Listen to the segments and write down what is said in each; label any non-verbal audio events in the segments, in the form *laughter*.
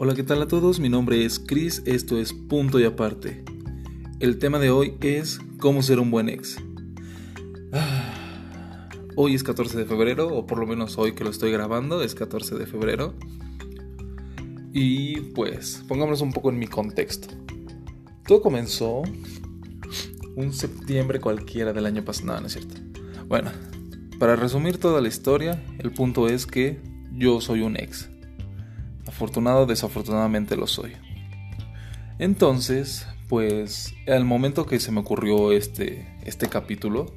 Hola, ¿qué tal a todos? Mi nombre es Chris, esto es Punto y Aparte. El tema de hoy es cómo ser un buen ex. Ah, hoy es 14 de febrero, o por lo menos hoy que lo estoy grabando es 14 de febrero. Y pues, pongámonos un poco en mi contexto. Todo comenzó un septiembre cualquiera del año pasado, no, no es cierto. Bueno, para resumir toda la historia, el punto es que yo soy un ex. Desafortunadamente lo soy. Entonces, pues al momento que se me ocurrió este, este capítulo,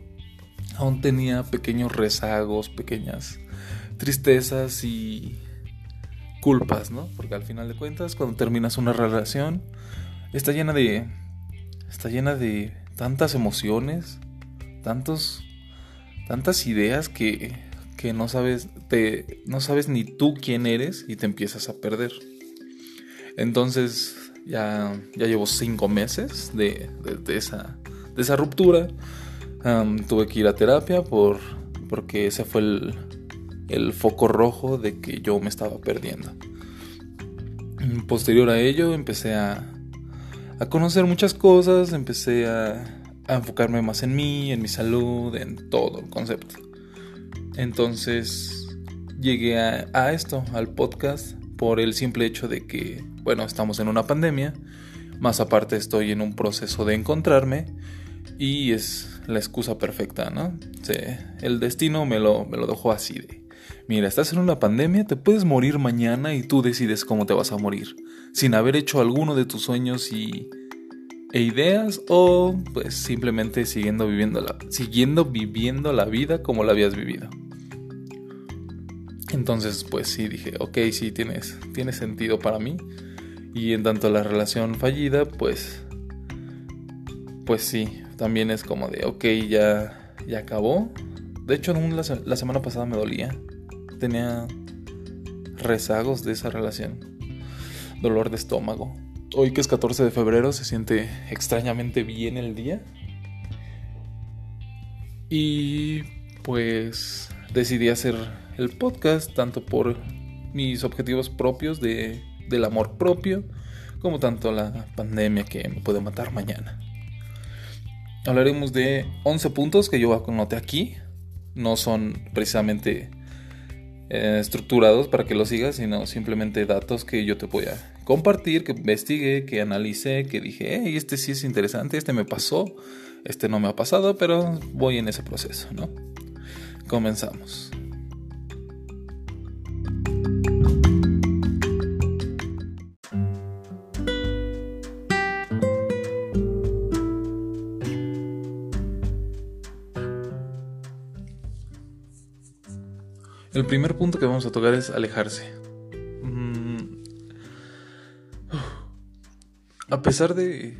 aún tenía pequeños rezagos, pequeñas tristezas y culpas, ¿no? Porque al final de cuentas, cuando terminas una relación, está llena de. está llena de tantas emociones, tantos. tantas ideas que que no sabes, te, no sabes ni tú quién eres y te empiezas a perder. Entonces ya, ya llevo cinco meses de, de, esa, de esa ruptura. tuve que ir a terapia por, porque ese fue el, el foco rojo de que yo me estaba perdiendo. Posterior a ello empecé a, a conocer muchas cosas, empecé a, a enfocarme más en mí, en mi salud, en todo el concepto. Entonces llegué a, esto, al podcast, por el simple hecho de que, bueno, estamos en una pandemia, más aparte estoy en un proceso de encontrarme y es la excusa perfecta, ¿no? el destino me lo, me lo dejó así de, mira, estás en una pandemia, te puedes morir mañana y tú decides cómo te vas a morir, sin haber hecho alguno de tus sueños y e ideas o pues simplemente siguiendo viviendo la, siguiendo viviendo la vida como la habías vivido. Entonces pues sí dije, ok, sí tienes, tiene sentido para mí. Y en tanto la relación fallida, pues, pues sí, también es como de, ok, ya, ya acabó. De hecho, la, la semana pasada me dolía. Tenía rezagos de esa relación. Dolor de estómago hoy que es 14 de febrero se siente extrañamente bien el día. Y pues decidí hacer el podcast tanto por mis objetivos propios de, del amor propio como tanto la pandemia que me puede matar mañana. Hablaremos de 11 puntos que yo anoté aquí. No son precisamente eh, estructurados para que lo sigas, sino simplemente datos que yo te voy a compartir, que investigué, que analicé, que dije, hey, este sí es interesante, este me pasó, este no me ha pasado, pero voy en ese proceso, ¿no? Comenzamos. El primer punto que vamos a tocar es alejarse. A pesar de,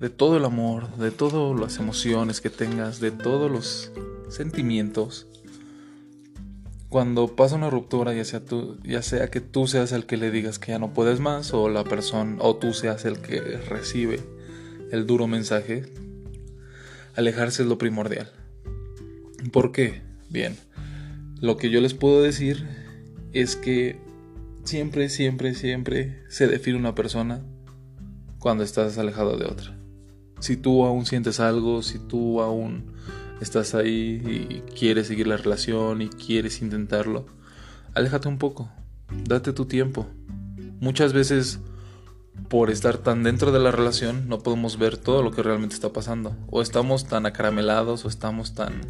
de todo el amor, de todas las emociones que tengas, de todos los sentimientos, cuando pasa una ruptura, ya sea, tú, ya sea que tú seas el que le digas que ya no puedes más, o la persona, o tú seas el que recibe el duro mensaje, alejarse es lo primordial. ¿Por qué? Bien, lo que yo les puedo decir es que siempre, siempre, siempre se define una persona cuando estás alejado de otra. Si tú aún sientes algo, si tú aún estás ahí y quieres seguir la relación y quieres intentarlo, aléjate un poco, date tu tiempo. Muchas veces por estar tan dentro de la relación no podemos ver todo lo que realmente está pasando. O estamos tan acaramelados o estamos tan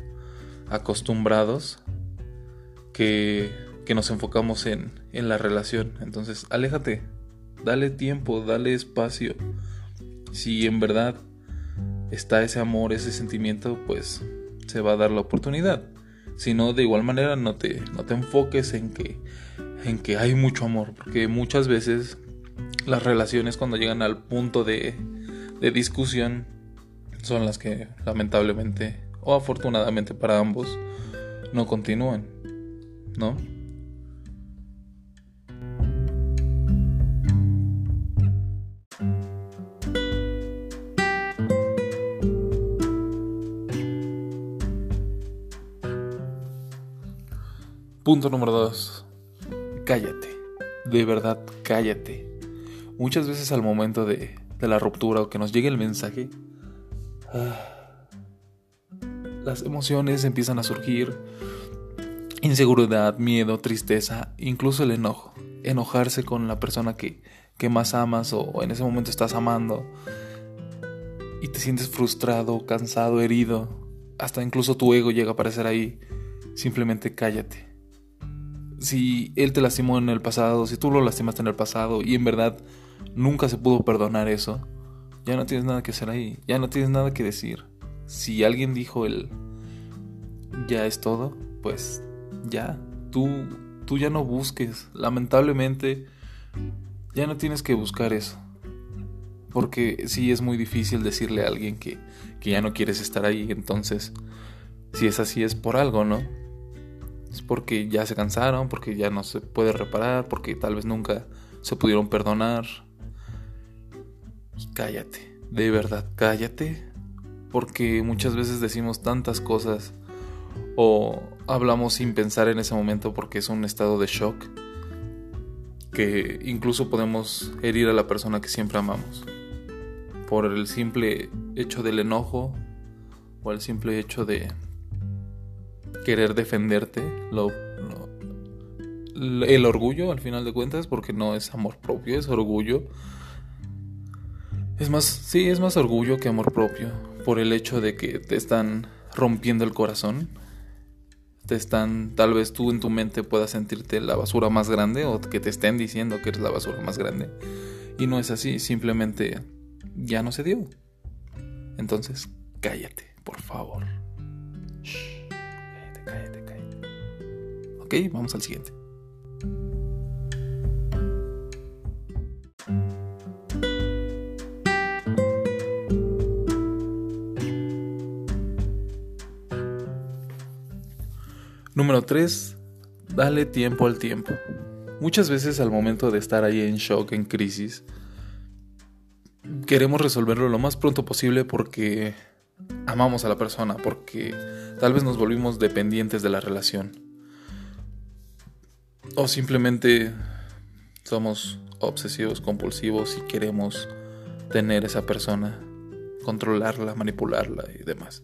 acostumbrados que, que nos enfocamos en, en la relación. Entonces, aléjate, dale tiempo, dale espacio. Si en verdad está ese amor, ese sentimiento, pues se va a dar la oportunidad. Si no, de igual manera no te, no te enfoques en que, en que hay mucho amor, porque muchas veces las relaciones cuando llegan al punto de, de discusión son las que lamentablemente o afortunadamente para ambos no continúan, ¿no? Punto número 2. Cállate. de verdad cállate. Muchas veces al momento de, de la ruptura o que nos llegue el mensaje, ah, las emociones empiezan a surgir, inseguridad, miedo, tristeza, incluso el enojo. Enojarse con la persona que, que más amas o en ese momento estás amando y te sientes frustrado, cansado, herido, hasta incluso tu ego llega a aparecer ahí, simplemente cállate. Si él te lastimó en el pasado, si tú lo lastimaste en el pasado y en verdad nunca se pudo perdonar eso, ya no tienes nada que hacer ahí, ya no tienes nada que decir. Si alguien dijo el ya es todo, pues ya, tú, tú ya no busques. Lamentablemente, ya no tienes que buscar eso. Porque sí es muy difícil decirle a alguien que, que ya no quieres estar ahí. Entonces, si es así, es por algo, ¿no? Es porque ya se cansaron, porque ya no se puede reparar, porque tal vez nunca se pudieron perdonar. Cállate, de verdad, cállate. Porque muchas veces decimos tantas cosas o hablamos sin pensar en ese momento porque es un estado de shock que incluso podemos herir a la persona que siempre amamos por el simple hecho del enojo o el simple hecho de querer defenderte lo, el orgullo al final de cuentas porque no es amor propio es orgullo es más sí es más orgullo que amor propio por el hecho de que te están rompiendo el corazón te están, tal vez tú en tu mente puedas sentirte la basura más grande o que te estén diciendo que eres la basura más grande. Y no es así, simplemente ya no se dio. Entonces, cállate, por favor. cállate. Ok, vamos al siguiente. Número 3. Dale tiempo al tiempo. Muchas veces al momento de estar ahí en shock, en crisis, queremos resolverlo lo más pronto posible porque amamos a la persona, porque tal vez nos volvimos dependientes de la relación. O simplemente somos obsesivos, compulsivos y queremos tener esa persona, controlarla, manipularla y demás.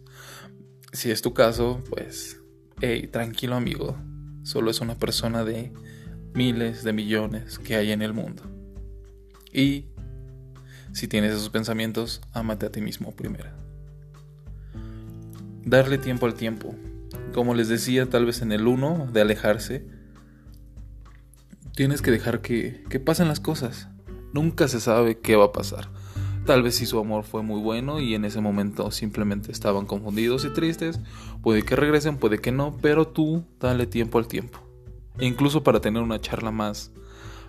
Si es tu caso, pues hey, tranquilo amigo, solo es una persona de miles de millones que hay en el mundo. Y si tienes esos pensamientos, ámate a ti mismo primero. Darle tiempo al tiempo. Como les decía, tal vez en el uno de alejarse, tienes que dejar que, que pasen las cosas. Nunca se sabe qué va a pasar. Tal vez si su amor fue muy bueno y en ese momento simplemente estaban confundidos y tristes. Puede que regresen, puede que no, pero tú dale tiempo al tiempo. Incluso para tener una charla más,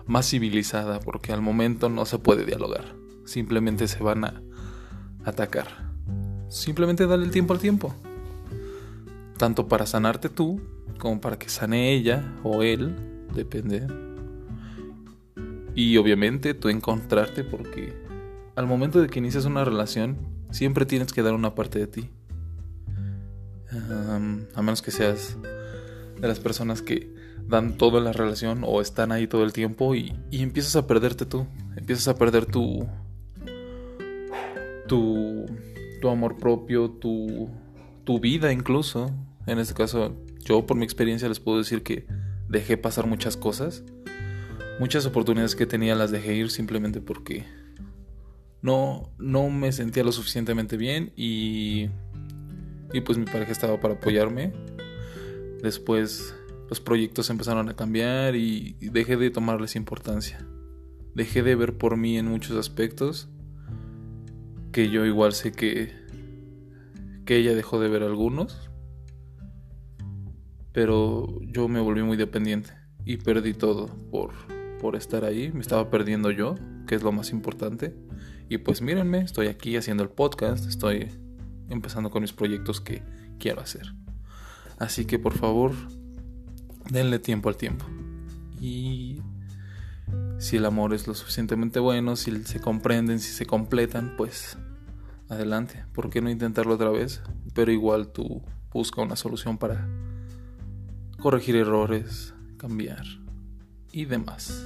más civilizada, porque al momento no se puede dialogar. Simplemente se van a atacar. Simplemente dale el tiempo al tiempo. Tanto para sanarte tú, como para que sane ella o él, depende. Y obviamente tú encontrarte porque al momento de que inicias una relación, siempre tienes que dar una parte de ti. a menos que seas de las personas que dan todo en la relación o están ahí todo el tiempo y, y empiezas a perderte tú. Empiezas a perder tu, tu, tu amor propio, tu, tu vida incluso. En este caso, yo por mi experiencia les puedo decir que dejé pasar muchas cosas. Muchas oportunidades que tenía las dejé ir simplemente porque no, no me sentía lo suficientemente bien y, y pues mi pareja estaba para apoyarme. Después los proyectos empezaron a cambiar y, dejé de tomarles importancia. Dejé de ver por mí en muchos aspectos que yo igual sé que, que ella dejó de ver algunos. Pero yo me volví muy dependiente y perdí todo por, por estar ahí. Me estaba perdiendo yo, que es lo más importante. Y pues mírenme, estoy aquí haciendo el podcast, estoy empezando con mis proyectos que quiero hacer. Así que por favor, denle tiempo al tiempo. Y si el amor es lo suficientemente bueno, si se comprenden, si se completan, pues adelante. ¿Por qué no intentarlo otra vez? Pero igual tú busca una solución para corregir errores, cambiar y demás.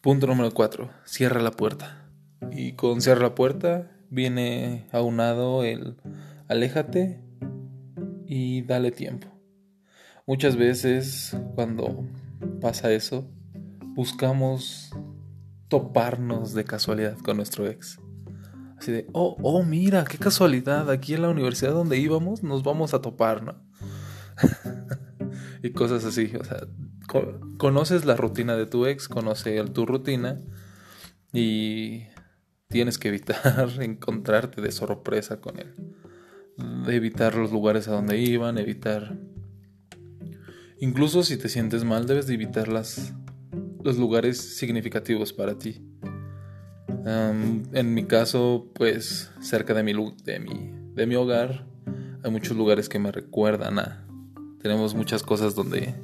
Punto número 4. Cierra la puerta. Y con cierra la puerta viene aunado el aléjate y dale tiempo. Muchas veces cuando pasa eso, buscamos toparnos de casualidad con nuestro ex. Así de, oh, oh, mira, qué casualidad, aquí en la universidad donde íbamos nos vamos a topar, ¿no? *laughs* y cosas así, o sea, conoces la rutina de tu ex, conoce tu rutina y tienes que evitar *laughs* encontrarte de sorpresa con él. Evitar los lugares a donde iban, evitar... Incluso si te sientes mal, debes de evitar las, los lugares significativos para ti. en mi caso, pues cerca de mi, de, mi, de mi hogar hay muchos lugares que me recuerdan. Tenemos muchas cosas donde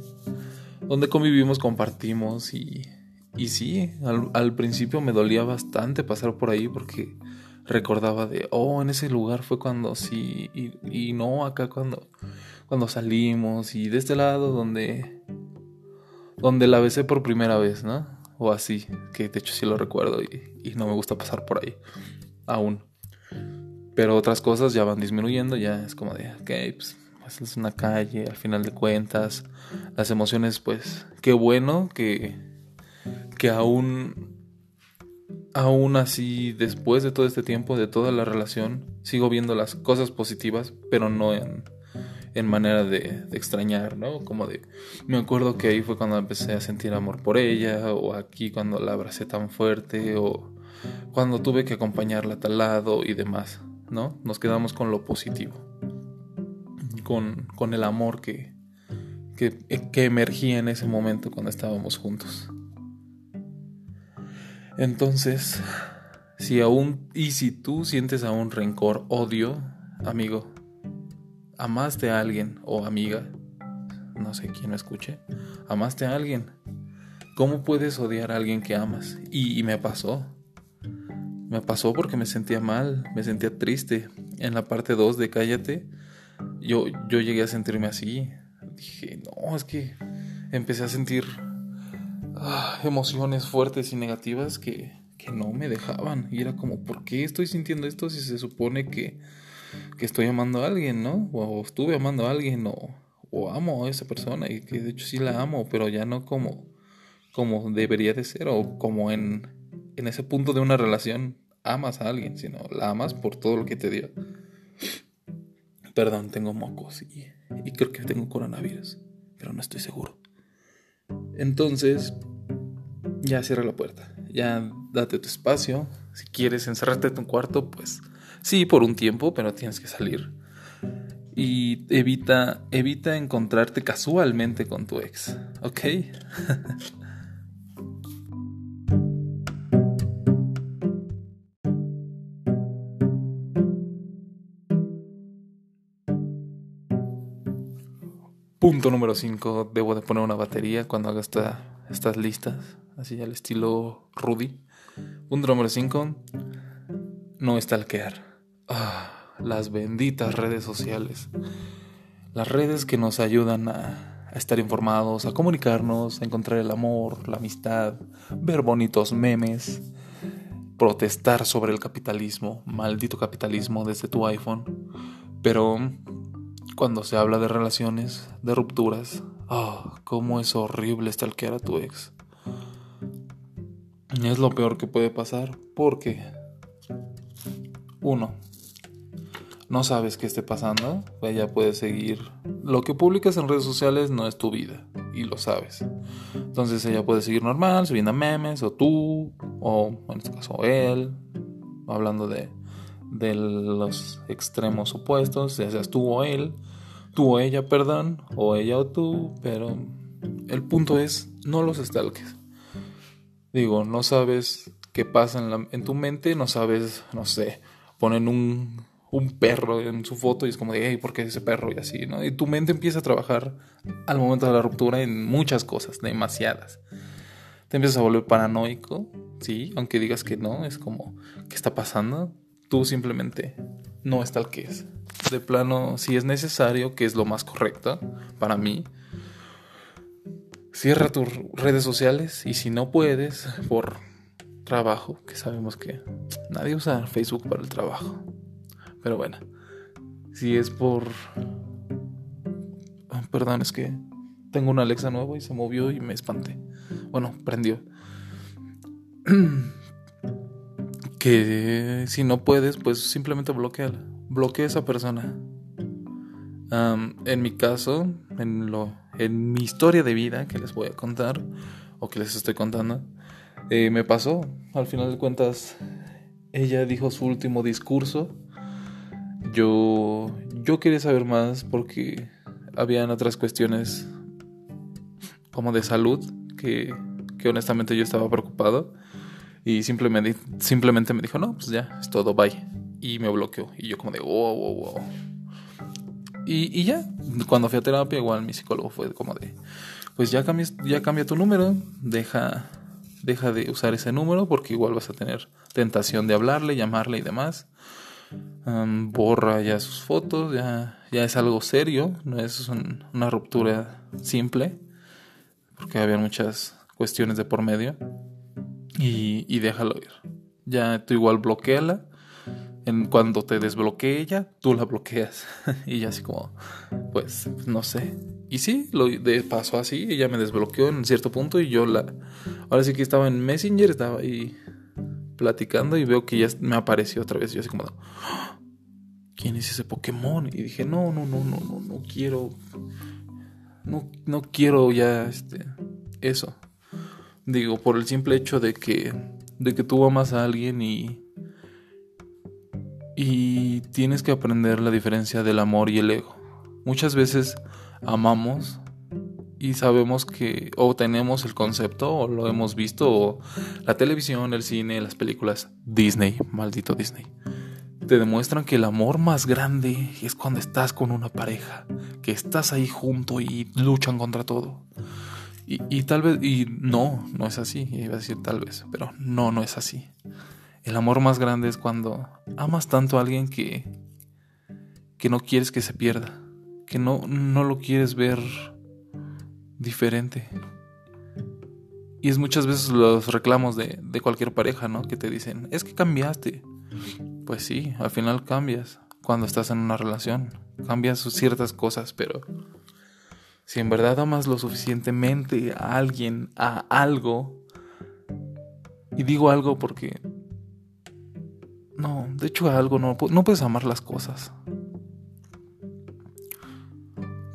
donde convivimos, compartimos y, y sí, al, principio me dolía bastante pasar por ahí porque recordaba de, oh, en ese lugar fue cuando sí, y, y no acá cuando, cuando salimos y de este lado donde, donde la besé por primera vez, ¿no? O así, que de hecho sí lo recuerdo y, y no me gusta pasar por ahí, aún. Pero otras cosas ya van disminuyendo, ya es como de, ok, pues pues, es una calle, al final de cuentas, las emociones, pues, qué bueno que, que aún, aún así, después de todo este tiempo, de toda la relación, sigo viendo las cosas positivas, pero no en, en manera de, de, extrañar, ¿no? Como de, me acuerdo que ahí fue cuando empecé a sentir amor por ella, o aquí cuando la abracé tan fuerte, o cuando tuve que acompañarla a tal lado y demás, ¿no? Nos quedamos con lo positivo con, el amor que, que, que emergía en ese momento cuando estábamos juntos. Entonces, si aún, y si tú sientes aún rencor, odio, amigo, amaste a alguien o amiga, no sé quién me escuche, amaste a alguien. ¿Cómo puedes odiar a alguien que amas? Y, y, me pasó. Me pasó porque me sentía mal, me sentía triste. En la parte 2 de Cállate, yo, yo llegué a sentirme así. Dije, no, es que empecé a sentir ah, emociones fuertes y negativas que, que no me dejaban. Y era como, ¿por qué estoy sintiendo esto si se supone que, que estoy amando a alguien, ¿no? O estuve amando a alguien, o, o amo a esa persona, y que de hecho sí la amo, pero ya no como, como debería de ser, o como en, en ese punto de una relación amas a alguien, sino la amas por todo lo que te dio. Perdón, tengo mocos y, y creo que tengo coronavirus, pero no estoy seguro. Entonces, ya cierra la puerta, ya date tu espacio. Si quieres encerrarte en tu cuarto, pues sí, por un tiempo, pero tienes que salir. Y evita, evita encontrarte casualmente con tu ex, ¿ok? *laughs* Punto número 5. Debo de poner una batería cuando haga estas listas. Así al estilo Rudy. Punto número 5. No stalkear. Ah, las benditas redes sociales. Las redes que nos ayudan a, estar informados, a comunicarnos, a encontrar el amor, la amistad, ver bonitos memes, protestar sobre el capitalismo, maldito capitalismo desde tu iPhone. Pero cuando se habla de relaciones, de rupturas, ah, cómo es horrible stalkear a tu ex. Es lo peor que puede pasar porque, uno, no sabes qué esté pasando, ella puede seguir. Lo que publicas en redes sociales no es tu vida y lo sabes. Entonces ella puede seguir normal, subiendo memes, o tú, o en este caso él, hablando de de los extremos opuestos, ya seas tú o él, tú o ella, perdón, o ella o tú, pero el punto es, no los stalkes. Digo, no sabes qué pasa en tu mente, no sabes, no sé, ponen un, un perro en su foto y es como de, hey, ¿por qué ese perro? Y así, ¿no? Y tu mente empieza a trabajar al momento de la ruptura en muchas cosas, demasiadas. Te empiezas a volver paranoico, sí, aunque digas que no, es como, ¿qué está pasando? tú simplemente no es tal que es. De plano, si es necesario, que es lo más correcto para mí, cierra tus redes sociales y si no puedes, por trabajo, que sabemos que nadie usa Facebook para el trabajo. Pero bueno, si es por... Ah, perdón, es que tengo una Alexa nueva y se movió y me espanté. Bueno, prendió. *clears throat* que si no puedes, pues simplemente bloqueala. Bloquea a esa persona. en mi caso, en, lo, en mi historia de vida que les voy a contar, o que les estoy contando, eh, me pasó. Al final de cuentas, ella dijo su último discurso. Yo, yo quería saber más porque habían otras cuestiones como de salud que, que honestamente yo estaba preocupado. Y simplemente, simplemente me dijo, no, pues ya, es todo, bye. Y me bloqueó. Y yo como de, wow, wow, wow. Y, y ya, cuando fui a terapia, igual mi psicólogo fue como de, pues ya, ya cambia tu número, deja deja de usar ese número porque igual vas a tener tentación de hablarle, llamarle y demás. Borra ya sus fotos, ya, ya es algo serio, no es una ruptura simple, porque había muchas cuestiones de por medio. Y, déjalo ir. Ya tú igual bloqueala. En cuando te desbloquee ella, tú la bloqueas. *laughs* y ya así como, pues, no sé. Y sí, lo de pasó así, ella me desbloqueó en cierto punto y yo la... Ahora sí que estaba en Messenger, estaba ahí platicando y veo que ya me apareció otra vez. Yo así como, ¿quién es ese Pokémon? Y dije, no, no, no, no, no, no quiero... No, no quiero ya este, eso. Digo, por el simple hecho de que, de que tú amas a alguien y... Y tienes que aprender la diferencia del amor y el ego. Muchas veces amamos y sabemos que o tenemos el concepto o lo hemos visto o la televisión, el cine, las películas, Disney, maldito Disney. Te demuestran que el amor más grande es cuando estás con una pareja, que estás ahí junto y luchan contra todo. Y, y tal vez, y no, no es así, iba a decir tal vez, pero no, no es así. El amor más grande es cuando amas tanto a alguien que, que no quieres que se pierda que no, no lo quieres ver diferente. Y es muchas veces los reclamos de, de cualquier pareja, ¿no? Que te dicen, es que cambiaste. Pues sí, al final cambias cuando estás en una relación. Cambias ciertas cosas, pero si en verdad amas lo suficientemente a alguien, a algo, y digo algo porque... No, de hecho a algo no, no puedes amar las cosas.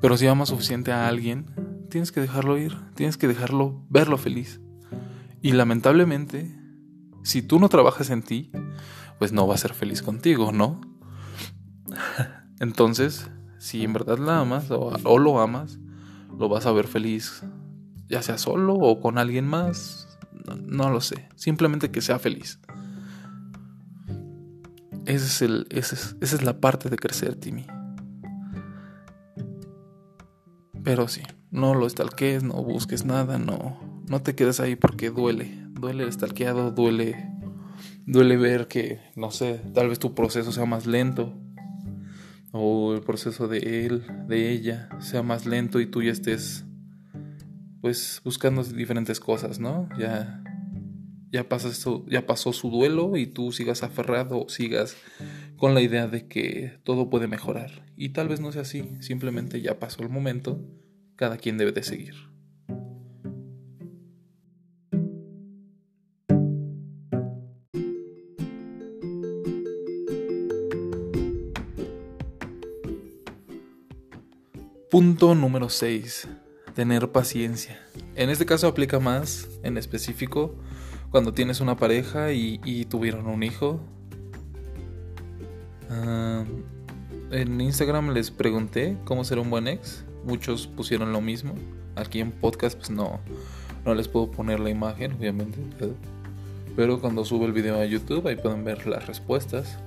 Pero si amas suficiente a alguien, tienes que dejarlo ir, tienes que dejarlo verlo feliz. Y lamentablemente, si tú no trabajas en ti, pues no va a ser feliz contigo, ¿no? Entonces, si en verdad la amas o, lo amas, lo vas a ver feliz, ya sea solo o con alguien más, no, lo sé, simplemente que sea feliz. Es, esa es la parte de crecer, Timmy. Pero sí, no lo estalques, no busques nada, no, no te quedes ahí porque duele, duele el estalqueado, duele, duele ver que, no sé, tal vez tu proceso sea más lento o el proceso de él, de ella, sea más lento y tú ya estés, pues, buscando diferentes cosas, ¿no? Ya, ya, esto, ya pasó su duelo y tú sigas aferrado sigas con la idea de que todo puede mejorar. Y tal vez no sea así, simplemente ya pasó el momento, cada quien debe de seguir. Punto número 6. Tener paciencia. En este caso aplica más, en específico, cuando tienes una pareja y, tuvieron un hijo. Ah, en Instagram les pregunté cómo ser un buen ex. Muchos pusieron lo mismo. Aquí en podcast pues no, no les puedo poner la imagen, obviamente. Pero cuando subo el video a YouTube ahí pueden ver las respuestas.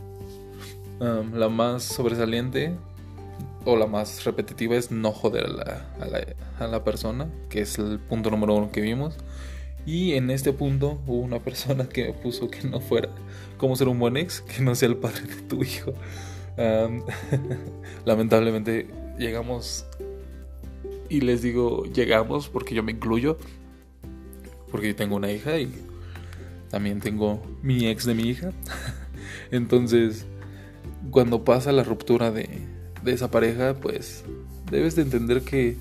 Ah, la más sobresaliente o la más repetitiva es no joder a la, a la, a la persona, que es el punto número uno que vimos. Y en este punto hubo una persona que me puso que no fuera como ser un buen ex, que no sea el padre de tu hijo. *laughs* lamentablemente llegamos y les digo, llegamos, porque yo me incluyo, porque yo tengo una hija y también tengo mi ex de mi hija. *laughs* Entonces, cuando pasa la ruptura de, de esa pareja, pues debes de entender que,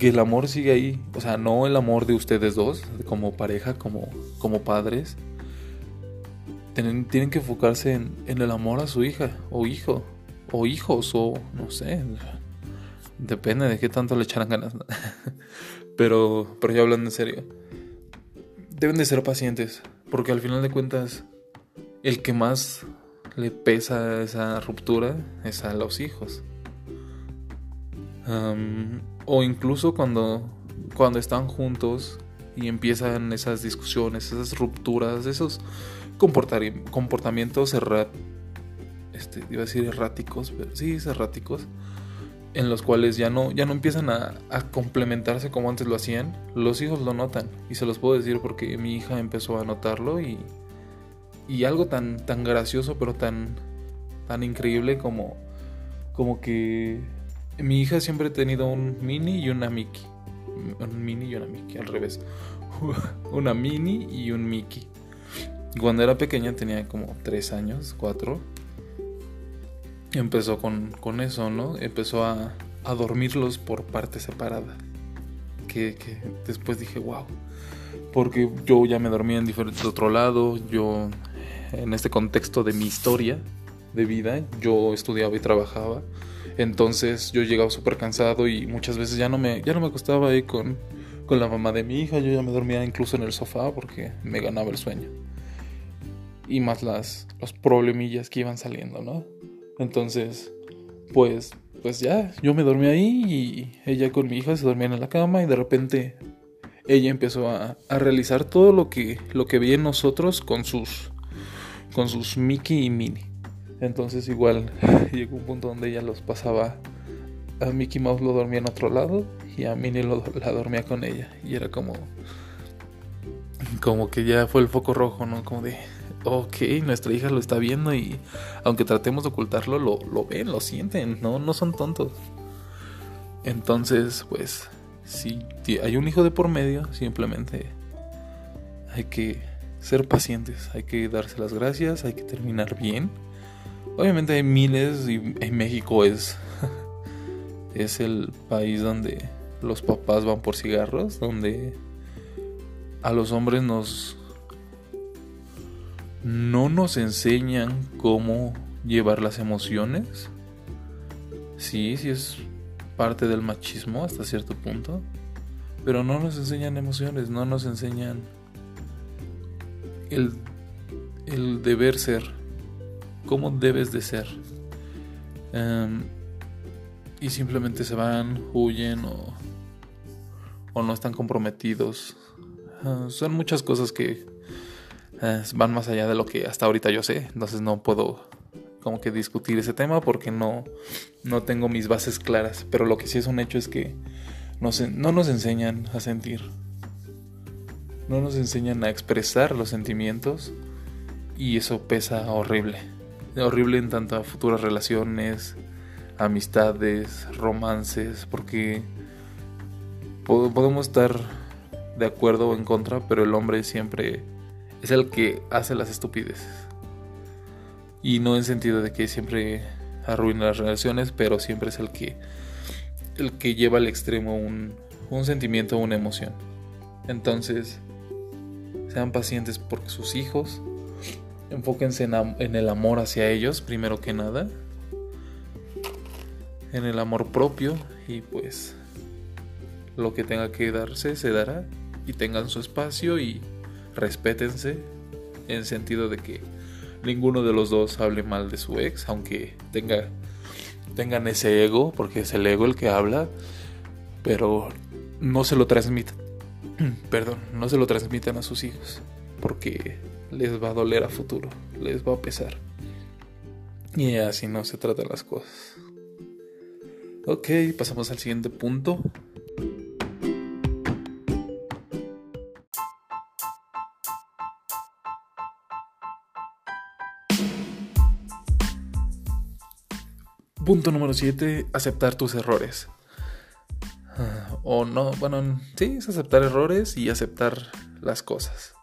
que el amor sigue ahí. O sea, no el amor de ustedes dos, como pareja, como, como padres. Tienen, tienen que enfocarse en, en el amor a su hija o hijo o hijos o no sé. Depende de qué tanto le echarán ganas. *laughs* pero, pero ya hablando en serio. Deben de ser pacientes. Porque al final de cuentas, el que más le pesa esa ruptura es a los hijos. o incluso cuando, cuando están juntos y empiezan esas discusiones, esas rupturas, esos comportamientos erráticos, este, iba a decir erráticos, pero sí, erráticos, en los cuales ya no, ya no empiezan a, complementarse como antes lo hacían, los hijos lo notan. Y se los puedo decir porque mi hija empezó a notarlo y, y algo tan, tan gracioso, pero tan, tan increíble como, como que mi hija siempre ha tenido un mini y una Mickey. Un mini y una Mickey, al revés. *laughs* una mini y un Mickey. Cuando era pequeña tenía como 3 años, 4 empezó con, con eso, ¿no? Empezó a, a, dormirlos por parte separada. Que, que, después dije, wow. Porque yo ya me dormía en diferente otro lado. Yo, en este contexto de mi historia de vida, yo estudiaba y trabajaba. Entonces yo llegaba súper cansado y muchas veces ya no me, ya no me acostaba ahí con, con la mamá de mi hija. Yo ya me dormía incluso en el sofá porque me ganaba el sueño. Y más las, los problemillas que iban saliendo, ¿no? Entonces, pues, pues ya, yo me dormí ahí y ella con mi hija se dormían en la cama y de repente ella empezó a, a realizar todo lo que, lo que veía en nosotros con sus, con sus Mickey y Minnie. Entonces igual *laughs* llegó un punto donde ella los pasaba, a Mickey Mouse lo dormía en otro lado y a Minnie lo, la dormía con ella. Y era como, como que ya fue el foco rojo, ¿no? Como de, ok, nuestra hija lo está viendo y aunque tratemos de ocultarlo, lo, lo ven, lo sienten, ¿no? No son tontos. Entonces, pues, si hay un hijo de por medio, simplemente hay que ser pacientes, hay que darse las gracias, hay que terminar bien. Obviamente hay miles y en México es, *laughs* es el país donde los papás van por cigarros, donde a los hombres nos no nos enseñan cómo llevar las emociones. Sí, sí es parte del machismo hasta cierto punto. Pero no nos enseñan emociones, no nos enseñan el, el deber ser, cómo debes de ser. Em, y simplemente se van, huyen o, o no están comprometidos. Ah, son muchas cosas que van más allá de lo que hasta ahorita yo sé. Entonces no puedo como que discutir ese tema porque no, no tengo mis bases claras. Pero lo que sí es un hecho es que no, no nos enseñan a sentir. No nos enseñan a expresar los sentimientos. Y eso pesa horrible. Horrible en tanto a futuras relaciones, amistades, romances. Porque podemos estar de acuerdo o en contra, pero el hombre siempre es el que hace las estupideces. Y no en sentido de que siempre arruina las relaciones, pero siempre es el que el que lleva al extremo un, un sentimiento o una emoción. Entonces, sean pacientes porque sus hijos, enfóquense en, en el amor hacia ellos, primero que nada, en el amor propio y pues lo que tenga que darse se dará y tengan su espacio y respétense en sentido de que ninguno de los dos hable mal de su ex, aunque tenga tengan ese ego, porque es el ego el que habla, pero no se lo transmitan. *clears throat* Perdón, no se lo transmitan a sus hijos, porque les va a doler a futuro, les va a pesar. Y así no se tratan las cosas. Ok, pasamos al siguiente punto. Punto número 7. Aceptar tus errores. O no, bueno, sí, es aceptar errores y aceptar las cosas.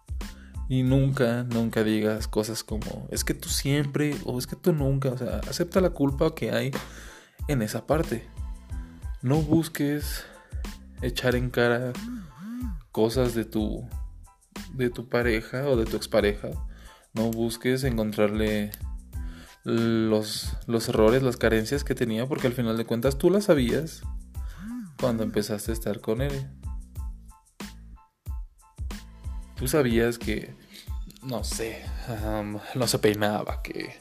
Y nunca, nunca digas cosas como, es que tú siempre o es que tú nunca, o sea, acepta la culpa que hay en esa parte. No busques echar en cara cosas de tu de tu pareja o de tu expareja. No busques encontrarle los, los errores, las carencias que tenía, porque al final de cuentas tú las sabías cuando empezaste a estar con él. Tú sabías que, no sé, no se peinaba, que,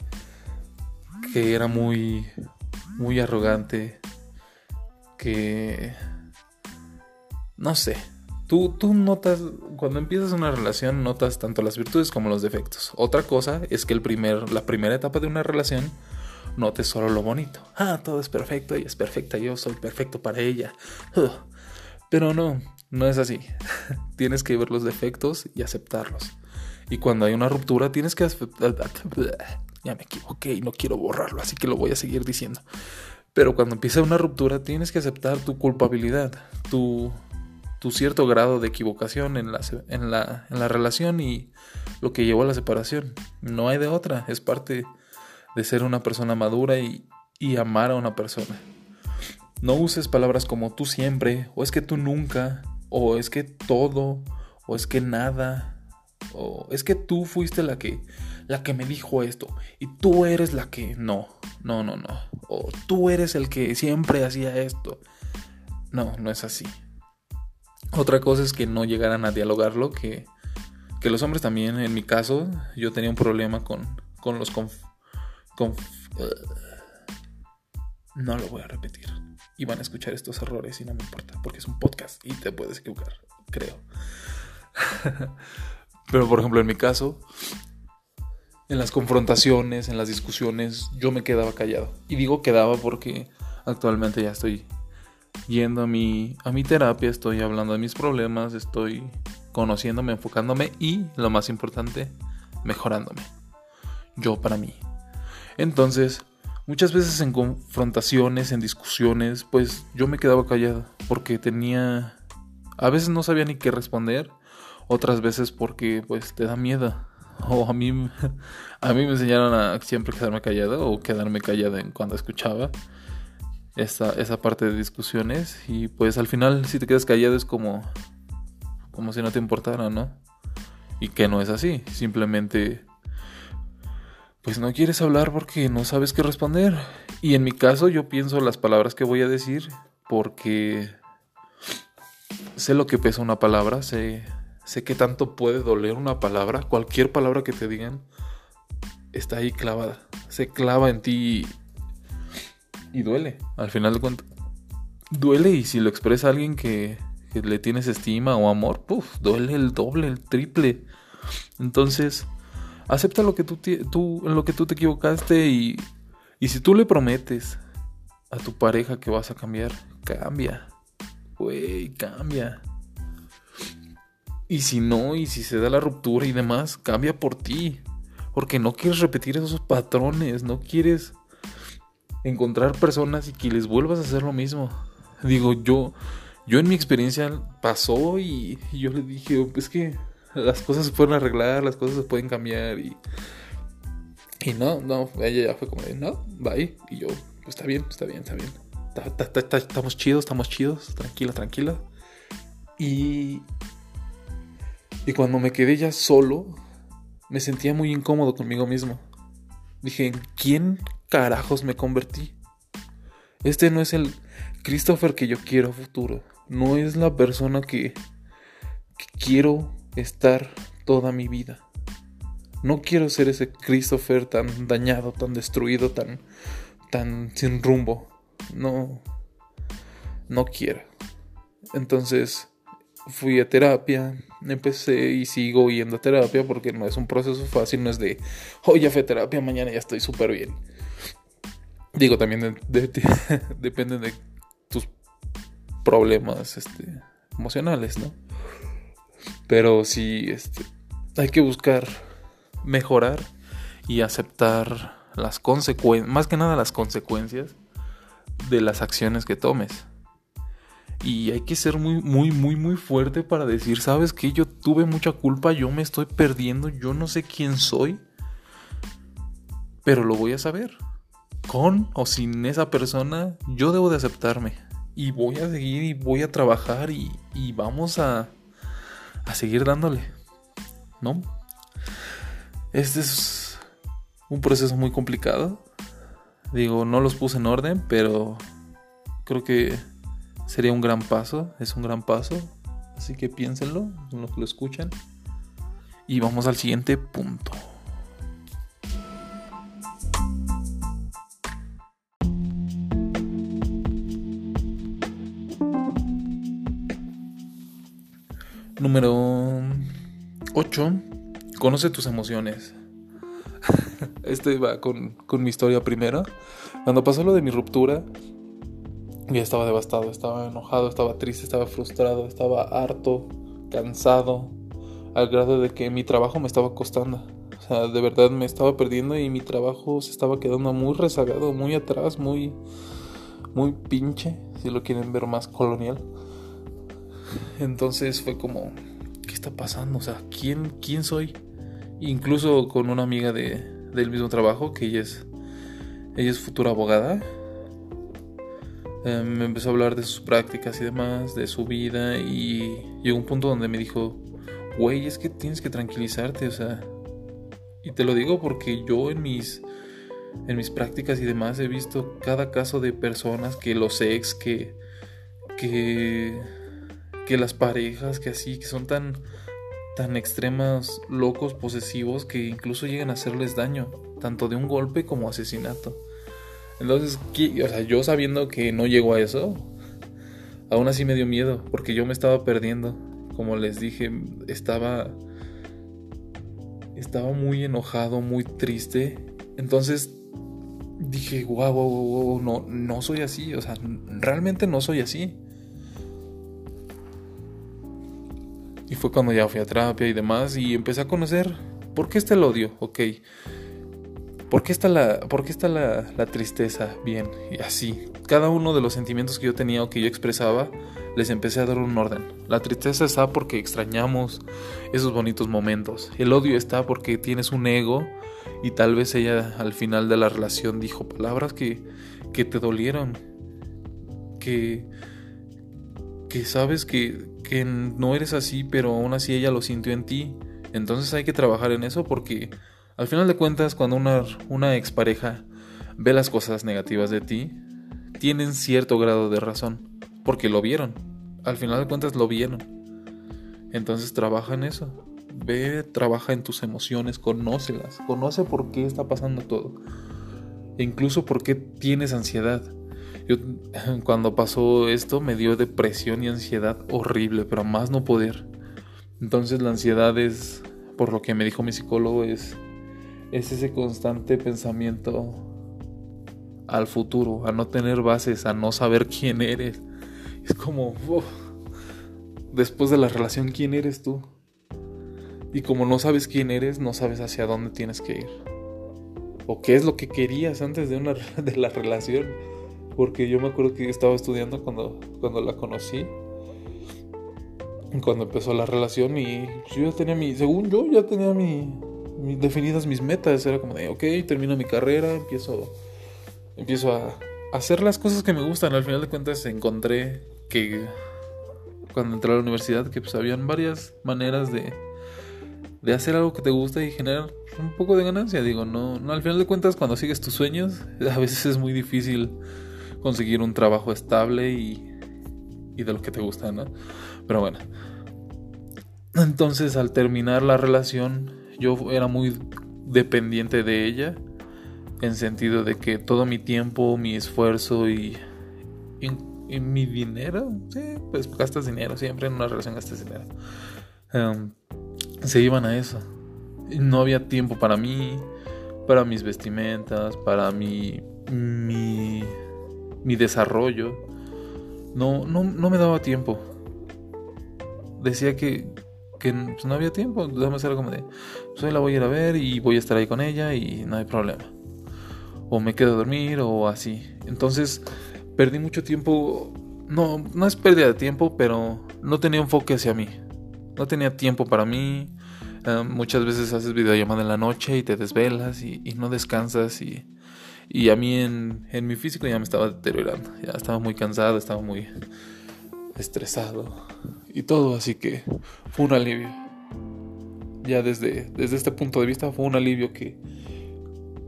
que era muy, muy arrogante, que, no sé, Tú, tú, notas, cuando empiezas una relación, notas tanto las virtudes como los defectos. Otra cosa es que el primer, la primera etapa de una relación notes solo lo bonito. Ah, todo es perfecto, ella es perfecta, yo soy perfecto para ella. Pero no, no es así. *laughs* tienes que ver los defectos y aceptarlos. Y cuando hay una ruptura, tienes que aceptar... *laughs* Ya me equivoqué y no quiero borrarlo, así que lo voy a seguir diciendo. Pero cuando empieza una ruptura, tienes que aceptar tu culpabilidad, tu tu cierto grado de equivocación en la, en, la, en la relación y lo que llevó a la separación. No hay de otra, es parte de ser una persona madura y, y amar a una persona. No uses palabras como tú siempre, o es que tú nunca, o es que todo, o es que nada, o es que tú fuiste la que la que me dijo esto y tú eres la que no, no, no, no, o tú eres el que siempre hacía esto. No, no es así. Otra cosa es que no llegaran a dialogarlo, que, que los hombres también, en mi caso, yo tenía un problema con, con los conf, no lo voy a repetir. Y van a escuchar estos errores y no me importa, porque es un podcast y te puedes equivocar, creo. *laughs* Pero por ejemplo, en mi caso, en las confrontaciones, en las discusiones, yo me quedaba callado. Y digo quedaba porque actualmente ya estoy yendo a mi, a mi terapia, estoy hablando de mis problemas, estoy conociéndome, enfocándome y, lo más importante, mejorándome. Yo para mí. Entonces, muchas veces en confrontaciones, en discusiones, pues yo me quedaba callado porque tenía... A veces no sabía ni qué responder, otras veces porque pues te da miedo. *laughs* O a mí, *laughs* a mí me enseñaron a siempre quedarme callado o quedarme callado en cuando escuchaba esa, esa parte de discusiones y pues al final si te quedas callado es como, como si no te importara, ¿no? Y que no es así, simplemente pues no quieres hablar porque no sabes qué responder. Y en mi caso yo pienso las palabras que voy a decir porque sé lo que pesa una palabra, sé, sé qué tanto puede doler una palabra, cualquier palabra que te digan está ahí clavada, se clava en ti y duele, al final de cuentas. Duele y si lo expresa alguien que, le tienes estima o amor, puff, duele el doble, el triple. Entonces, acepta lo que tú, tú, lo que tú te equivocaste y, y si tú le prometes a tu pareja que vas a cambiar, cambia. Güey, cambia. Y si no, y si se da la ruptura y demás, cambia por ti. Porque no quieres repetir esos patrones, no quieres encontrar personas y que les vuelvas a hacer lo mismo. Digo, yo, yo en mi experiencia pasó y, yo le dije, es que las cosas se pueden arreglar, las cosas se pueden cambiar y... Y no, no, ella ya fue como de, no, bye. Y yo, está bien, está bien, está bien. estamos chidos, estamos chidos, tranquila, tranquila. Y... Y cuando me quedé ya solo, me sentía muy incómodo conmigo mismo. Dije, ¿quién carajos me convertí? Este no es el Christopher que yo quiero futuro. No es la persona que, quiero estar toda mi vida. No quiero ser ese Christopher tan dañado, tan destruido, tan, tan sin rumbo. No, no quiero. Entonces fui a terapia, empecé y sigo yendo a terapia porque no es un proceso fácil, no es de, hoy ya fui a terapia, mañana ya estoy súper bien. Digo, también *laughs* depende de tus problemas este, emocionales, ¿no? Pero sí, este, hay que buscar mejorar y aceptar las consecuencias, más que nada las consecuencias de las acciones que tomes. Y hay que ser muy, muy, muy, muy fuerte para decir, sabes que yo tuve mucha culpa, yo me estoy perdiendo, yo no sé quién soy, pero lo voy a saber. Con o sin esa persona, yo debo de aceptarme. Y voy a seguir y voy a trabajar y, y vamos a, a seguir dándole. ¿No? Este es un proceso muy complicado. Digo, no los puse en orden, pero creo que sería un gran paso, es un gran paso. Así que piénsenlo, en lo que lo escuchan. Y vamos al siguiente punto. Número 8. Conoce tus emociones. *laughs* este va con, con mi historia primera. Cuando pasó lo de mi ruptura, ya estaba devastado, estaba enojado, estaba triste, estaba frustrado, estaba harto, cansado, al grado de que mi trabajo me estaba costando. O sea, de verdad me estaba perdiendo y mi trabajo se estaba quedando muy rezagado, muy atrás, muy, muy pinche, si lo quieren ver más colonial. Entonces fue como, ¿qué está pasando? O sea, ¿quién, quién soy? Incluso con una amiga de, del mismo trabajo, que ella es, ella es futura abogada, eh, me empezó a hablar de sus prácticas y demás, de su vida y llegó un punto donde me dijo, güey, es que tienes que tranquilizarte, o sea, y te lo digo porque yo en mis en mis prácticas y demás he visto cada caso de personas que los ex que que que las parejas que así que son tan tan extremas locos posesivos que incluso llegan a hacerles daño tanto de un golpe como asesinato entonces, o sea, yo sabiendo que no llego a eso, aún así me dio miedo, porque yo me estaba perdiendo. Como les dije, estaba. Estaba muy enojado, muy triste. Entonces dije, wow, wow, wow, no, no soy así. O sea, realmente no soy así. Y fue cuando ya fui a terapia y demás y empecé a conocer por qué está el odio. Ok, ¿Por qué está, la, por está la, la, tristeza? Bien, y así. Cada uno de los sentimientos que yo tenía o que yo expresaba, les empecé a dar un orden. La tristeza está porque extrañamos esos bonitos momentos. El odio está porque tienes un ego y tal vez ella al final de la relación dijo palabras que, que te dolieron. Que, que sabes que, que no eres así, pero aún así ella lo sintió en ti. Entonces hay que trabajar en eso porque al final de cuentas, cuando una, una expareja ve las cosas negativas de ti, tienen cierto grado de razón, porque lo vieron. Al final de cuentas lo vieron. Entonces trabaja en eso. Ve, trabaja en tus emociones, conócelas, conoce por qué está pasando todo. E incluso por qué tienes ansiedad. Yo, *laughs* cuando pasó esto me dio depresión y ansiedad horrible, pero más no poder. Entonces la ansiedad es, por lo que me dijo mi psicólogo, es es ese constante pensamiento al futuro, a no tener bases, a no saber quién eres. Es como, después de la relación, ¿quién eres tú? Y como no sabes quién eres, no sabes hacia dónde tienes que ir. O qué es lo que querías antes de, una, *laughs* de la relación. Porque yo me acuerdo que estaba estudiando cuando, cuando la conocí. Cuando empezó la relación y yo ya tenía mi, según yo, ya tenía mi, definidas mis metas. Era como de, ok, termino mi carrera, empiezo, empiezo a hacer las cosas que me gustan. Al final de cuentas encontré que cuando entré a la universidad que pues habían varias maneras de, de hacer algo que te gusta y generar un poco de ganancia. Digo, no, no, al final de cuentas cuando sigues tus sueños *laughs* a veces es muy difícil conseguir un trabajo estable y, y de lo que te gusta, ¿no? Pero bueno. Entonces al terminar la relación yo era muy dependiente de ella, en sentido de que todo mi tiempo, mi esfuerzo y, y, mi dinero, sí, pues gastas dinero, siempre en una relación gastas dinero, em, se iban a eso. No había tiempo para mí, para mis vestimentas, para mi, mi, mi desarrollo. No, no, no me daba tiempo. Decía que, que no había tiempo. Déjame hacer como de, pues la voy a ir a ver y voy a estar ahí con ella y no hay problema. O me quedo a dormir o así. Entonces perdí mucho tiempo no, no es pérdida de tiempo, pero no tenía enfoque hacia mí. No tenía tiempo para mí. Eh, muchas veces haces videollamada en la noche y te desvelas y, no descansas y, y a mí en, en, mi físico ya me estaba deteriorando. Ya estaba muy cansado, estaba muy estresado y todo, así que fue un alivio. Ya desde, desde este punto de vista fue un alivio que,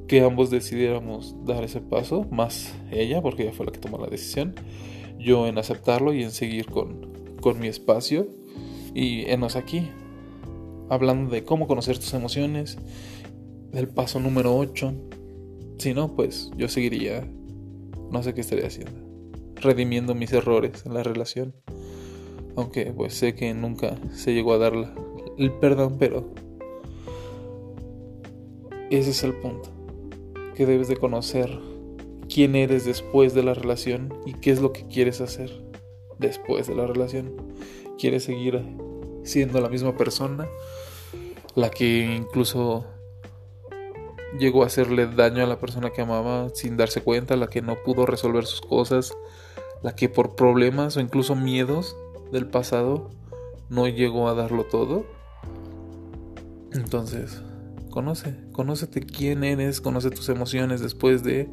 que ambos decidiéramos dar ese paso, más ella, porque ella fue la que tomó la decisión, yo en aceptarlo y en seguir con, con mi espacio y enos aquí, hablando de cómo conocer tus emociones, del paso número 8. Si no, pues yo seguiría, no sé qué estaría haciendo, redimiendo mis errores en la relación. Aunque pues sé que nunca se llegó a dar el perdón, pero ese es el punto que debes de conocer quién eres después de la relación y qué es lo que quieres hacer después de la relación. ¿Quieres seguir siendo la misma persona? La que incluso llegó a hacerle daño a la persona que amaba sin darse cuenta, la que no pudo resolver sus cosas, la que por problemas o incluso miedos del pasado no llegó a darlo todo. Entonces, Conoce, conócete quién eres, conoce tus emociones después de...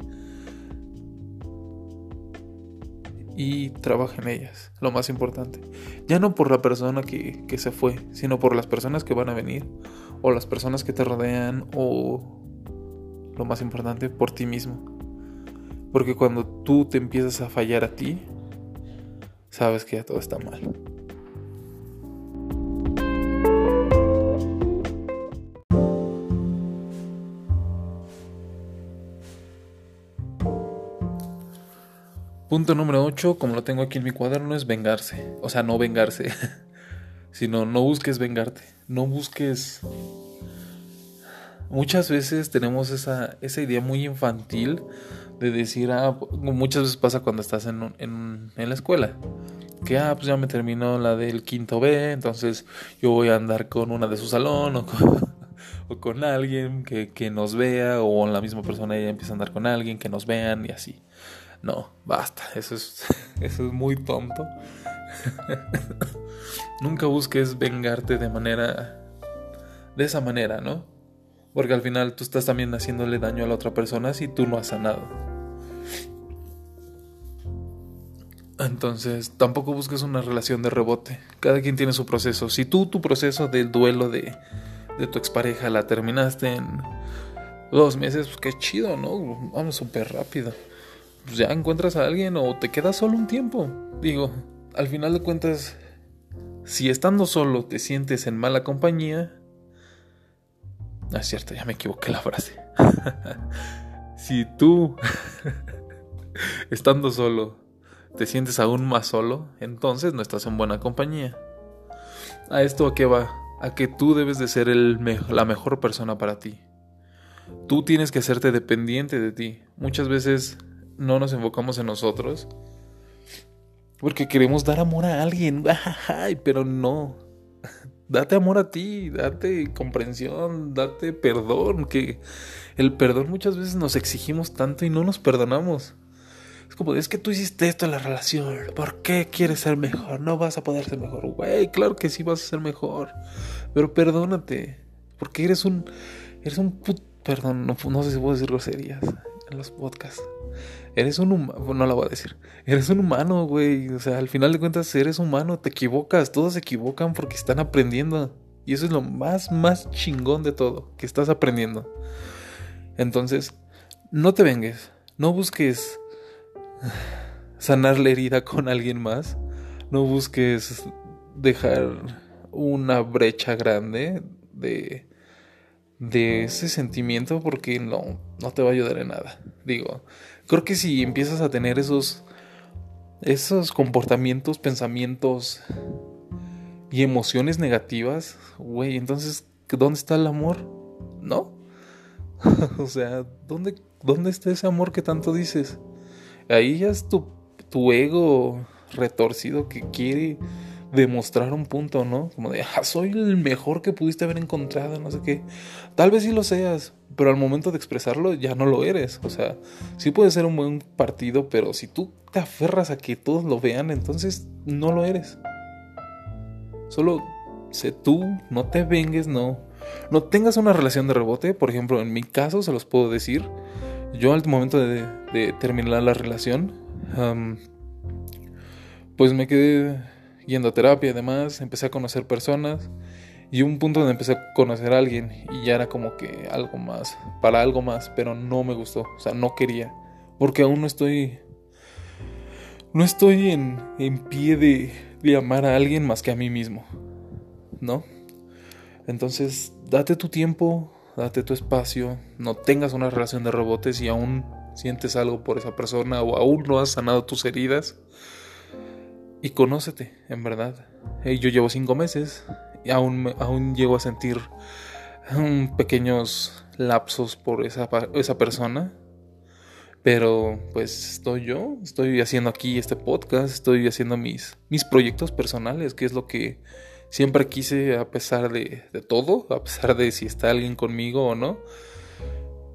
Y trabaja en ellas, lo más importante. Ya no por la persona que, que se fue, sino por las personas que van a venir, o las personas que te rodean, o lo más importante, por ti mismo. Porque cuando tú te empiezas a fallar a ti, sabes que ya todo está mal. Punto número 8, como lo tengo aquí en mi cuaderno, es vengarse. O sea, no vengarse, *laughs* sino no busques vengarte. No busques... Muchas veces tenemos esa, esa idea muy infantil de decir, ah, muchas veces pasa cuando estás en, en, en, la escuela, que, ah, pues ya me terminó la del quinto B, entonces yo voy a andar con una de su salón o con, *laughs* o con alguien que, que, nos vea, o la misma persona ella empieza a andar con alguien que nos vean y así. No, basta, eso es, *laughs* eso es muy tonto. *laughs* Nunca busques vengarte de manera... De esa manera, ¿no? Porque al final tú estás también haciéndole daño a la otra persona si tú no has sanado. Entonces, tampoco busques una relación de rebote. Cada quien tiene su proceso. Si tú tu proceso del duelo de, de tu expareja la terminaste en dos meses, pues qué chido, ¿no? Vamos súper rápido pues ya encuentras a alguien o te quedas solo un tiempo. Digo, al final de cuentas, si estando solo te sientes en mala compañía... Ah, es cierto, ya me equivoqué la frase. *laughs* si tú, *laughs* estando solo, te sientes aún más solo, entonces no estás en buena compañía. ¿A esto a qué va? A que tú debes de ser el la mejor persona para ti. Tú tienes que hacerte dependiente de ti. Muchas veces no nos enfocamos en nosotros. Porque queremos dar amor a alguien, *laughs* pero no. *laughs* Date amor a ti, date comprensión, date perdón, que el perdón muchas veces nos exigimos tanto y no nos perdonamos. Es como, es que tú hiciste esto en la relación, ¿por qué quieres ser mejor? No vas a poder ser mejor, güey, claro que sí vas a ser mejor, pero perdónate, porque eres un, eres un put, perdón, no, no sé si puedo decir groserías, en los podcasts. Eres un humano, no la voy a decir. Eres un humano, güey. O sea, al final de cuentas eres humano, te equivocas, todos se equivocan porque están aprendiendo. Y eso es lo más, más chingón de todo, que estás aprendiendo. Entonces, no te vengues, no busques *sighs* sanar la herida con alguien más, no busques dejar una brecha grande de de ese sentimiento porque no, no te va a ayudar en nada. Digo, creo que si empiezas a tener esos, esos comportamientos, pensamientos y emociones negativas, güey, entonces, ¿dónde está el amor? ¿No? *laughs* o sea, ¿dónde, ¿dónde está ese amor que tanto dices? Ahí ya es tu, tu ego retorcido que quiere demostrar un punto, ¿no? Como de, ah, soy el mejor que pudiste haber encontrado, no sé qué. Tal vez sí lo seas, pero al momento de expresarlo ya no lo eres. O sea, sí puede ser un buen partido, pero si tú te aferras a que todos lo vean, entonces no lo eres. Solo sé tú, no te vengues, no. No tengas una relación de rebote. Por ejemplo, en mi caso se los puedo decir. Yo al momento de, terminar la relación, pues me quedé yendo a terapia y demás, empecé a conocer personas y un punto donde empecé a conocer a alguien y ya era como que algo más, para algo más, pero no me gustó, o sea, no quería, porque aún no estoy, no estoy en, en pie de, de amar a alguien más que a mí mismo, ¿no? Entonces, date tu tiempo, date tu espacio, no tengas una relación de rebotes y aún sientes algo por esa persona o aún no has sanado tus heridas y conócete, en verdad. yo llevo cinco meses y aún, aún llego a sentir pequeños lapsos por esa, esa persona. Pero pues estoy yo, estoy haciendo aquí este podcast, estoy haciendo mis, mis proyectos personales, que es lo que siempre quise a pesar de, de todo, a pesar de si está alguien conmigo o no.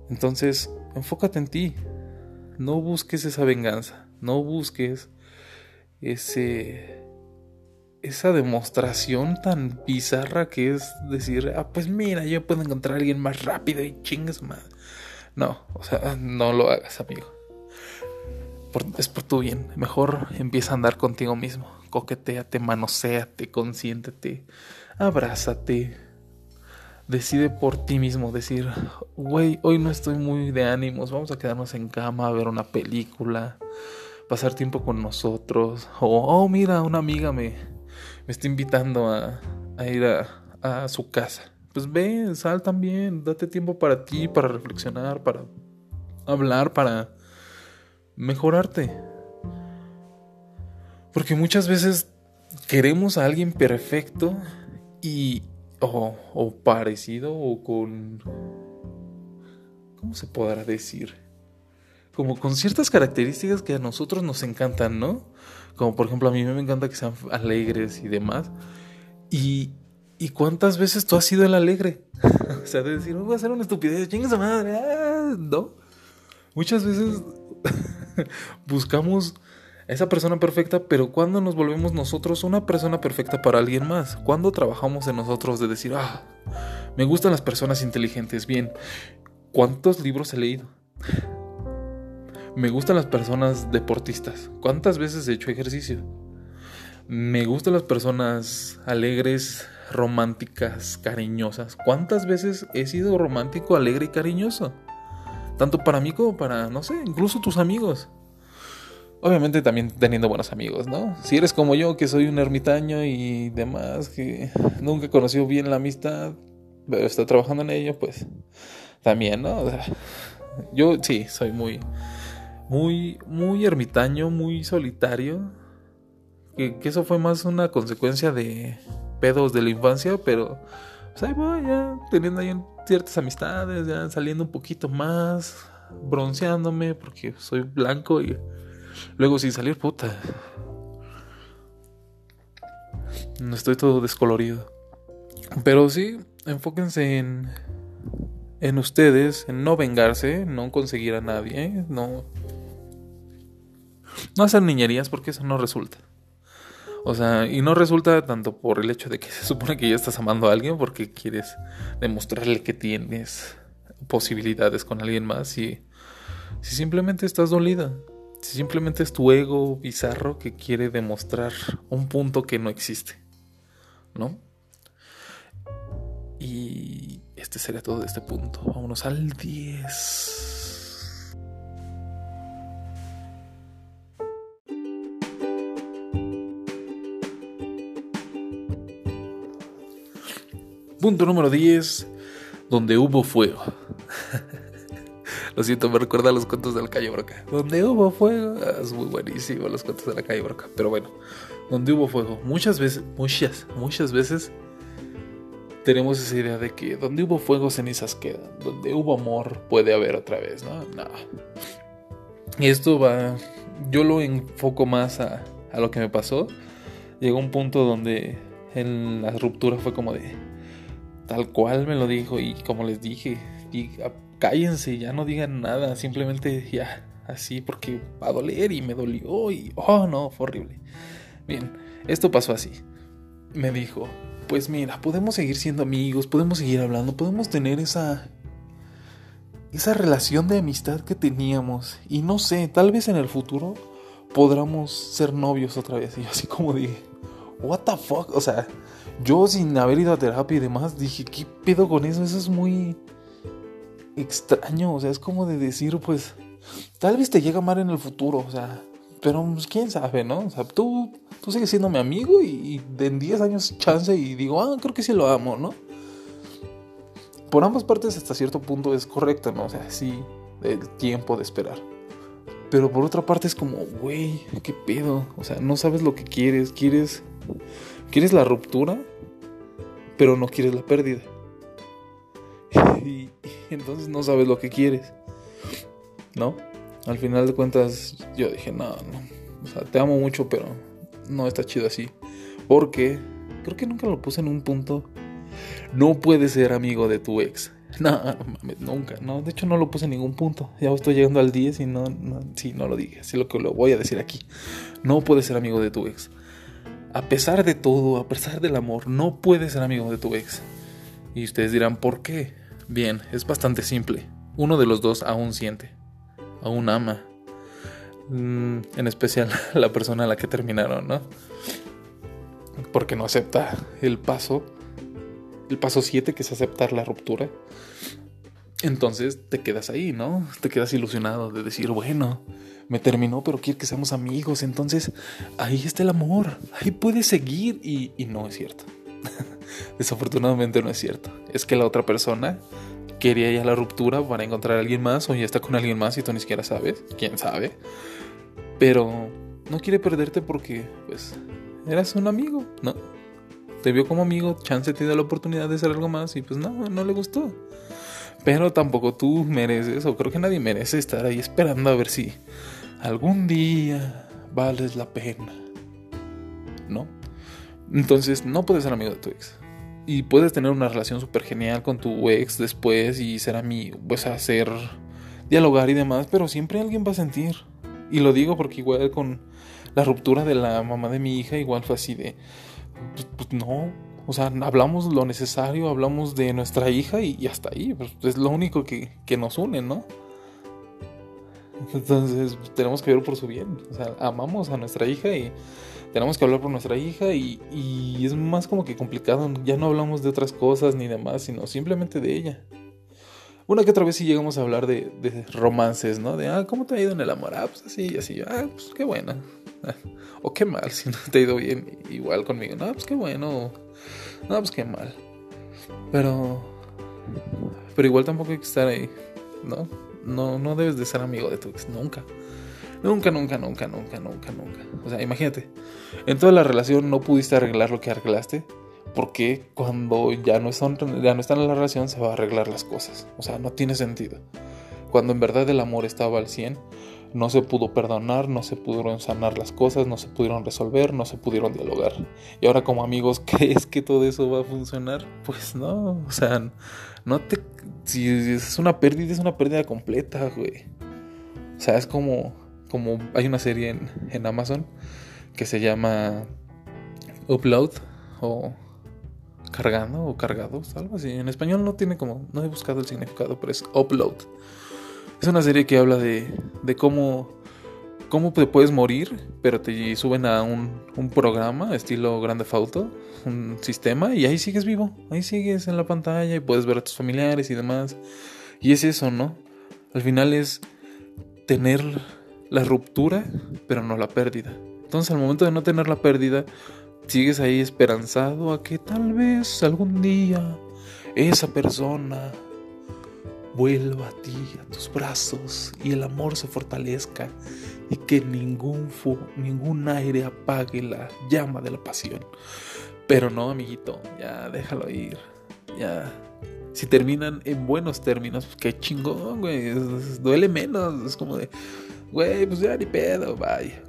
Entonces, enfócate en ti, no busques esa venganza, no busques ese esa demostración tan bizarra que es decir, ah, pues mira, yo puedo encontrar a alguien más rápido y chingues más. No, o sea, no lo hagas, amigo. es por tu bien. Mejor empieza a andar contigo mismo. Coqueteate, manoséate, consiéntete, abrázate. Decide por ti mismo, decir, güey, hoy no estoy muy de ánimos, vamos a quedarnos en cama a ver una película pasar tiempo con nosotros. O, oh, mira, una amiga me, me está invitando a, ir a, a, su casa. Pues ve, sal también, date tiempo para ti, para reflexionar, para hablar, para mejorarte. Porque muchas veces queremos a alguien perfecto y... o, o parecido o con... ¿Cómo se podrá decir? Como con ciertas características que a nosotros nos encantan, ¿no? Como por ejemplo a mí me encanta que sean alegres y demás. Y, y cuántas veces tú has sido el alegre. *laughs* o sea, de decir, voy a hacer una estupidez, chinga madre, ah", ¿no? Muchas veces *laughs* buscamos a esa persona perfecta, pero cuando nos volvemos nosotros una persona perfecta para alguien más, cuando trabajamos en nosotros de decir, ah, me gustan las personas inteligentes, bien, ¿cuántos libros he leído? Me gustan las personas deportistas. ¿Cuántas veces he hecho ejercicio? Me gustan las personas alegres, románticas, cariñosas. ¿Cuántas veces he sido romántico, alegre y cariñoso? Tanto para mí como para, no sé, incluso tus amigos. Obviamente también teniendo buenos amigos, ¿no? Si eres como yo, que soy un ermitaño y demás, que nunca he conocido bien la amistad, pero estoy trabajando en ello, pues también, ¿no? yo sí, soy muy muy, muy ermitaño, muy solitario. Que, eso fue más una consecuencia de pedos de la infancia, pero pues ahí voy, ya teniendo ahí ciertas amistades, ya saliendo un poquito más, bronceándome, porque soy blanco y luego sin salir, puta. No estoy todo descolorido. Pero sí, enfóquense en, en ustedes, en no vengarse, no conseguir a nadie, no no hacer niñerías porque eso no resulta. O sea, y no resulta tanto por el hecho de que *laughs* se supone que ya estás amando a alguien porque quieres demostrarle que tienes posibilidades con alguien más y si simplemente estás dolida, si simplemente es tu ego bizarro que quiere demostrar un punto que no existe, ¿no? Y este sería todo de este punto. Vámonos al 10. Punto número 10, donde hubo fuego. *laughs* Lo siento, me recuerda a los cuentos de la calle Broca. Donde hubo fuego. Ah, es muy buenísimo los cuentos de la calle Broca. Pero bueno, donde hubo fuego. Muchas veces, muchas, muchas veces tenemos esa idea de que donde hubo fuego, cenizas quedan. Donde hubo amor, puede haber otra vez, ¿no? No. Y esto va. Yo lo enfoco más a, a lo que me pasó llegó un punto donde en la ruptura fue como de tal cual me lo dijo y como les dije, cállense, ya no digan nada, simplemente ya así porque va a doler y me dolió y oh no, fue horrible. Bien, esto pasó así. Me dijo, pues mira, podemos seguir siendo amigos, podemos seguir hablando, podemos tener esa esa relación de amistad que teníamos y no sé, tal vez en el futuro podamos ser novios otra vez. Y así como dije, what the fuck, o sea, yo sin haber ido a terapia y demás dije, ¿qué pedo con eso? Eso es muy extraño, o sea, es como de decir, pues tal vez te llega a amar en el futuro, o sea, pero pues, quién sabe, ¿no? O sea, tú, tú sigues siendo mi amigo y, de en 10 años chance y digo, ah, creo que sí lo amo, ¿no? Por ambas partes hasta cierto punto es correcto, ¿no? O sea, sí, el tiempo de esperar. Pero por otra parte es como, güey, ¿qué pedo? O sea, no sabes lo que quieres, quieres quieres la ruptura, pero no quieres la pérdida. *laughs* y entonces no sabes lo que quieres. ¿No? Al final de cuentas yo dije, no, no. O sea, te amo mucho, pero no está chido así. Porque creo que nunca lo puse en un punto. No puedes ser amigo de tu ex. *laughs* No, nunca. No, de hecho no lo puse en ningún punto. Ya estoy llegando al 10 y no, no, sí, no lo dije. Así lo que lo voy a decir aquí. No puedes ser amigo de tu ex. A pesar de todo, a pesar del amor, no puedes ser amigo de tu ex. Y ustedes dirán, ¿por qué? Bien, es bastante simple. Uno de los dos aún siente aún ama. Mm, en especial *laughs* la persona a la que terminaron, ¿no? Porque no acepta el paso. El paso 7, que es aceptar la ruptura. Entonces te quedas ahí, ¿no? Te quedas ilusionado de decir, bueno, me terminó, pero quiere que seamos amigos. Entonces ahí está el amor. Ahí puedes seguir. Y, no es cierto. *laughs* Desafortunadamente no es cierto. Es que la otra persona quería ya la ruptura para encontrar a alguien más o ya está con alguien más y tú ni siquiera sabes, quién sabe. Pero no quiere perderte porque, pues, eras un amigo, ¿no? Te vio como amigo, chance te dio la oportunidad de hacer algo más y pues no, no le gustó. Pero tampoco tú mereces, o creo que nadie merece estar ahí esperando a ver si algún día vales la pena. ¿No? Entonces no puedes ser amigo de tu ex y puedes tener una relación súper genial con tu ex después y ser amigo, pues hacer, dialogar y demás, pero siempre alguien va a sentir. Y lo digo porque igual con la ruptura de la mamá de mi hija, igual fue así de, pues, pues no, o sea, hablamos lo necesario, hablamos de nuestra hija y, hasta ahí, pues es lo único que, que nos une, ¿no? Entonces tenemos que ver por su bien, o sea, amamos a nuestra hija y tenemos que hablar por nuestra hija y, y, es más como que complicado. Ya no hablamos de otras cosas ni demás, sino simplemente de ella. Una que otra vez sí llegamos a hablar de, de romances, ¿no? De, ah, ¿cómo te ha ido en el amor? Ah, pues así, así. Ah, pues qué bueno. o qué mal, *laughs* si no te ha ido bien igual conmigo. No, pues qué bueno. No, pues qué mal. Pero... Pero igual tampoco hay que estar ahí, ¿no? No, no debes de ser amigo de tu ex, nunca. Nunca, nunca, nunca, nunca, nunca, nunca. O sea, imagínate, en toda la relación no pudiste arreglar lo que arreglaste. Porque cuando ya no, son, ya no están en la relación se va a arreglar las cosas. O sea, no tiene sentido. Cuando en verdad el amor estaba al 100, no se pudo perdonar, no se pudieron sanar las cosas, no se pudieron resolver, no se pudieron dialogar. Y ahora como amigos, *laughs* ¿crees que todo eso va a funcionar? Pues no, o sea, no te... Si es una pérdida, es una pérdida completa, güey. O sea, es como como hay una serie en, Amazon que se llama Upload o cargando o cargados, algo así. En español no tiene como, no he buscado el significado, pero es Upload. Es una serie que habla de, de cómo, cómo te puedes morir, pero te suben a un, un programa estilo Grande Auto, un sistema, y ahí sigues vivo. Ahí sigues en la pantalla y puedes ver a tus familiares y demás. Y es eso, ¿no? Al final es tener la ruptura, pero no la pérdida. Entonces al momento de no tener la pérdida, sigues ahí esperanzado a que tal vez algún día esa persona vuelva a ti, a tus brazos, y el amor se fortalezca y que ningún, ningún aire apague la llama de la pasión. Pero no, amiguito, ya déjalo ir. Ya. Si terminan en buenos términos, pues qué chingón, güey. duele menos. Es como de güey, pues ya ni pedo, vaya.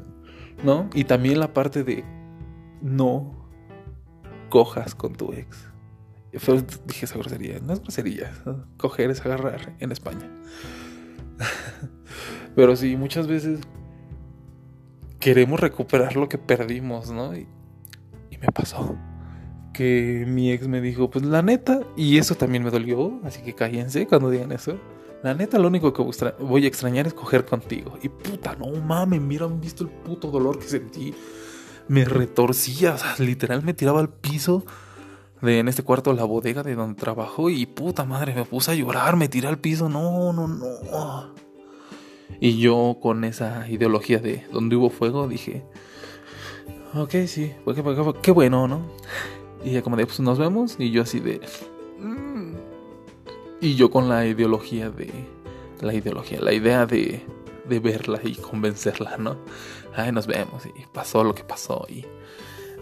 ¿No? Y también la parte de no cojas con tu ex. Dije esa grosería, no es grosería, *laughs* coger es agarrar en España. *laughs* Pero sí, muchas veces queremos recuperar lo que perdimos, ¿no? Y, me pasó que mi ex me dijo, pues la neta, y eso también me dolió, así que cállense cuando digan eso. La neta, lo único que voy a extrañar es coger contigo. Y puta, no mames, miran visto el puto dolor que sentí. Me retorcía, o literal me tiraba al piso de en este cuarto la bodega de donde trabajo y puta madre, me puse a llorar, me tiré al piso, no, no, no. Y yo con esa ideología de donde hubo fuego dije, ok, sí, qué, bueno, ¿no? Y ella como de, pues nos vemos y yo así de... Mm". Y yo con la ideología de... La ideología, la idea de, de verla y convencerla, ¿no? Ay, nos vemos y pasó lo que pasó y...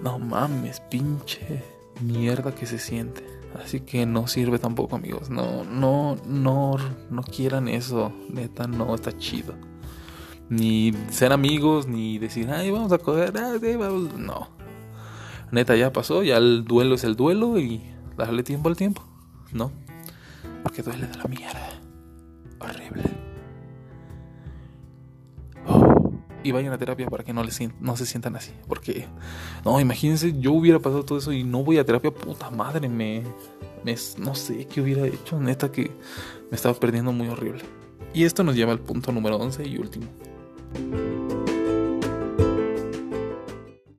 No mames, pinche mierda que se siente. Así que no sirve tampoco, amigos. No, no, no, no quieran eso. Neta, no está chido. Ni ser amigos, ni decir, ay, vamos a coger, No. Neta, ya pasó, ya el duelo es el duelo y darle tiempo al tiempo. No. Porque duele de la mierda. Horrible. Y vayan a terapia para que no, les, no se sientan así. Porque, no, imagínense, yo hubiera pasado todo eso y no voy a terapia, puta madre, me, me, no sé qué hubiera hecho, neta que me estaba perdiendo muy horrible. Y esto nos lleva al punto número 11 y último.